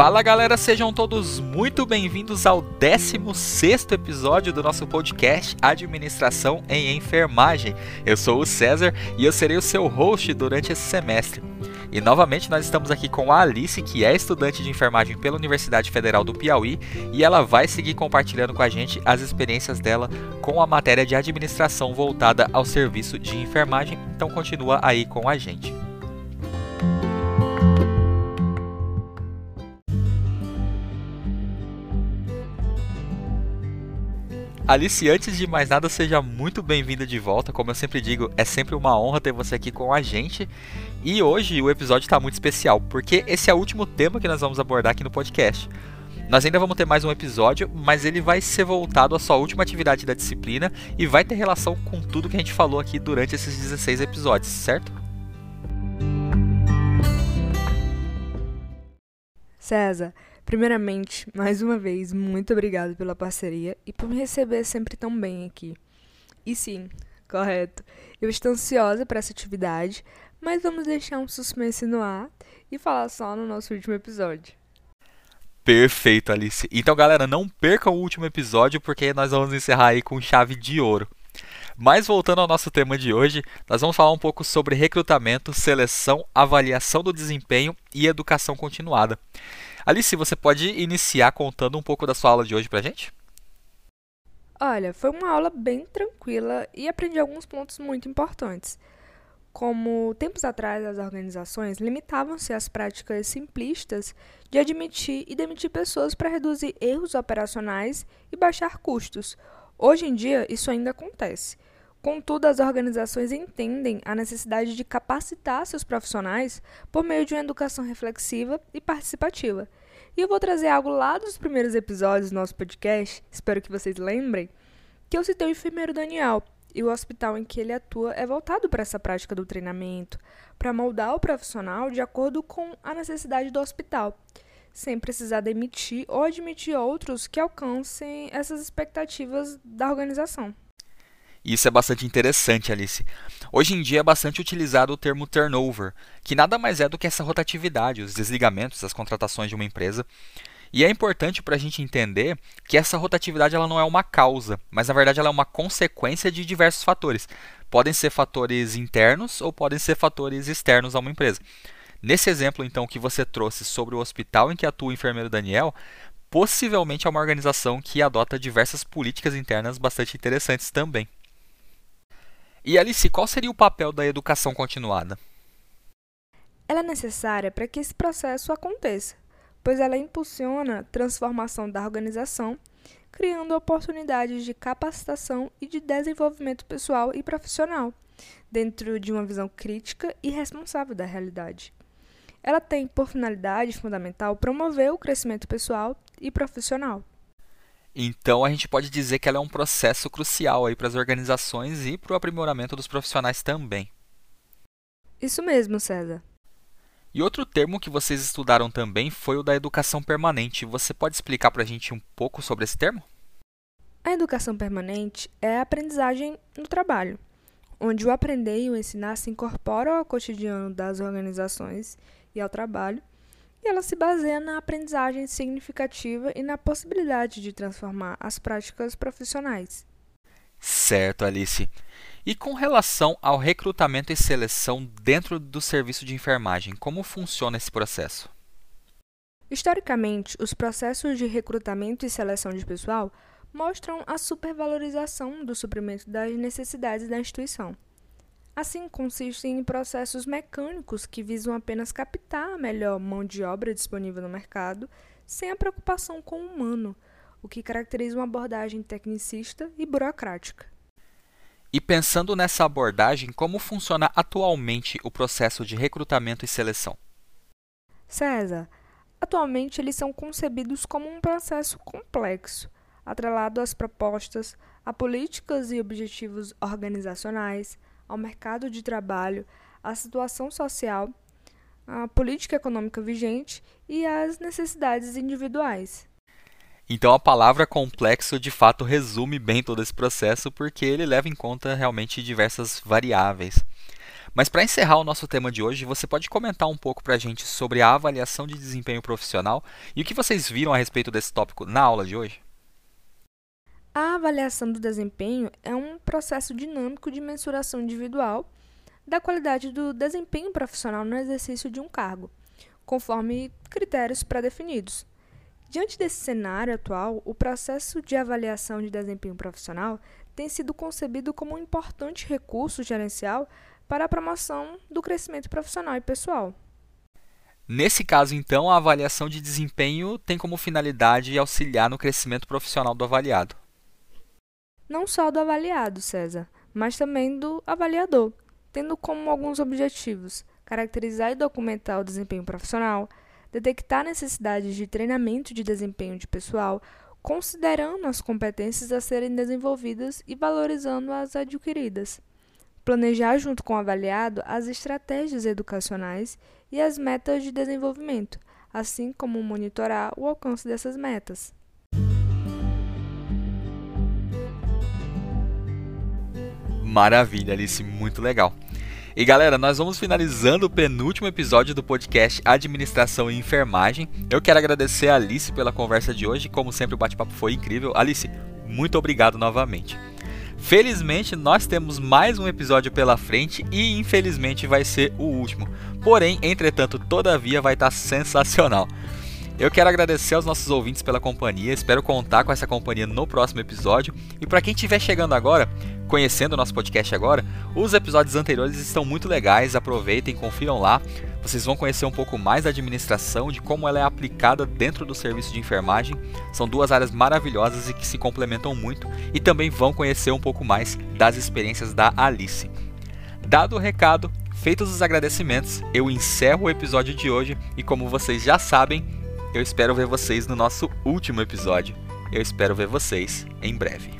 Fala galera, sejam todos muito bem-vindos ao 16 episódio do nosso podcast Administração em Enfermagem. Eu sou o César e eu serei o seu host durante esse semestre. E novamente nós estamos aqui com a Alice, que é estudante de enfermagem pela Universidade Federal do Piauí, e ela vai seguir compartilhando com a gente as experiências dela com a matéria de administração voltada ao serviço de enfermagem. Então continua aí com a gente. Alice, antes de mais nada, seja muito bem-vinda de volta. Como eu sempre digo, é sempre uma honra ter você aqui com a gente. E hoje o episódio está muito especial, porque esse é o último tema que nós vamos abordar aqui no podcast. Nós ainda vamos ter mais um episódio, mas ele vai ser voltado à sua última atividade da disciplina e vai ter relação com tudo que a gente falou aqui durante esses 16 episódios, certo? César, Primeiramente, mais uma vez, muito obrigado pela parceria e por me receber sempre tão bem aqui. E sim, correto, eu estou ansiosa para essa atividade, mas vamos deixar um suspense no ar e falar só no nosso último episódio. Perfeito, Alice. Então, galera, não percam o último episódio porque nós vamos encerrar aí com chave de ouro. Mas voltando ao nosso tema de hoje, nós vamos falar um pouco sobre recrutamento, seleção, avaliação do desempenho e educação continuada. Alice, você pode iniciar contando um pouco da sua aula de hoje pra gente? Olha, foi uma aula bem tranquila e aprendi alguns pontos muito importantes. Como tempos atrás as organizações limitavam-se às práticas simplistas de admitir e demitir pessoas para reduzir erros operacionais e baixar custos. Hoje em dia, isso ainda acontece. Contudo, as organizações entendem a necessidade de capacitar seus profissionais por meio de uma educação reflexiva e participativa. E eu vou trazer algo lá dos primeiros episódios do nosso podcast, espero que vocês lembrem, que eu citei o enfermeiro Daniel, e o hospital em que ele atua é voltado para essa prática do treinamento, para moldar o profissional de acordo com a necessidade do hospital, sem precisar demitir ou admitir outros que alcancem essas expectativas da organização. Isso é bastante interessante, Alice. Hoje em dia é bastante utilizado o termo turnover, que nada mais é do que essa rotatividade, os desligamentos, as contratações de uma empresa. E é importante para a gente entender que essa rotatividade ela não é uma causa, mas na verdade ela é uma consequência de diversos fatores. Podem ser fatores internos ou podem ser fatores externos a uma empresa. Nesse exemplo, então, que você trouxe sobre o hospital em que atua o enfermeiro Daniel, possivelmente é uma organização que adota diversas políticas internas bastante interessantes também. E Alice, qual seria o papel da educação continuada? Ela é necessária para que esse processo aconteça, pois ela impulsiona a transformação da organização, criando oportunidades de capacitação e de desenvolvimento pessoal e profissional, dentro de uma visão crítica e responsável da realidade. Ela tem por finalidade fundamental promover o crescimento pessoal e profissional. Então a gente pode dizer que ela é um processo crucial aí para as organizações e para o aprimoramento dos profissionais também. Isso mesmo, César. E outro termo que vocês estudaram também foi o da educação permanente. Você pode explicar para a gente um pouco sobre esse termo? A educação permanente é a aprendizagem no trabalho, onde o aprender e o ensinar se incorporam ao cotidiano das organizações e ao trabalho, e ela se baseia na aprendizagem significativa e na possibilidade de transformar as práticas profissionais. Certo, Alice. E com relação ao recrutamento e seleção dentro do serviço de enfermagem, como funciona esse processo? Historicamente, os processos de recrutamento e seleção de pessoal mostram a supervalorização do suprimento das necessidades da instituição. Assim, consistem em processos mecânicos que visam apenas captar a melhor mão de obra disponível no mercado, sem a preocupação com o humano, o que caracteriza uma abordagem tecnicista e burocrática. E pensando nessa abordagem, como funciona atualmente o processo de recrutamento e seleção? César, atualmente eles são concebidos como um processo complexo, atrelado às propostas, a políticas e objetivos organizacionais, ao mercado de trabalho, à situação social, à política econômica vigente e às necessidades individuais. Então a palavra complexo de fato resume bem todo esse processo porque ele leva em conta realmente diversas variáveis. Mas para encerrar o nosso tema de hoje, você pode comentar um pouco para a gente sobre a avaliação de desempenho profissional e o que vocês viram a respeito desse tópico na aula de hoje? A avaliação do desempenho é um processo dinâmico de mensuração individual da qualidade do desempenho profissional no exercício de um cargo, conforme critérios pré-definidos. Diante desse cenário atual, o processo de avaliação de desempenho profissional tem sido concebido como um importante recurso gerencial para a promoção do crescimento profissional e pessoal. Nesse caso, então, a avaliação de desempenho tem como finalidade auxiliar no crescimento profissional do avaliado. Não só do avaliado, César, mas também do avaliador, tendo como alguns objetivos caracterizar e documentar o desempenho profissional, detectar necessidades de treinamento de desempenho de pessoal, considerando as competências a serem desenvolvidas e valorizando as adquiridas planejar junto com o avaliado as estratégias educacionais e as metas de desenvolvimento, assim como monitorar o alcance dessas metas. Maravilha, Alice, muito legal. E galera, nós vamos finalizando o penúltimo episódio do podcast Administração e Enfermagem. Eu quero agradecer a Alice pela conversa de hoje, como sempre o bate-papo foi incrível. Alice, muito obrigado novamente. Felizmente, nós temos mais um episódio pela frente e infelizmente vai ser o último. Porém, entretanto, todavia vai estar sensacional. Eu quero agradecer aos nossos ouvintes pela companhia, espero contar com essa companhia no próximo episódio. E para quem estiver chegando agora, conhecendo o nosso podcast agora, os episódios anteriores estão muito legais, aproveitem, confiram lá. Vocês vão conhecer um pouco mais da administração, de como ela é aplicada dentro do serviço de enfermagem. São duas áreas maravilhosas e que se complementam muito, e também vão conhecer um pouco mais das experiências da Alice. Dado o recado, feitos os agradecimentos, eu encerro o episódio de hoje e, como vocês já sabem, eu espero ver vocês no nosso último episódio. Eu espero ver vocês em breve.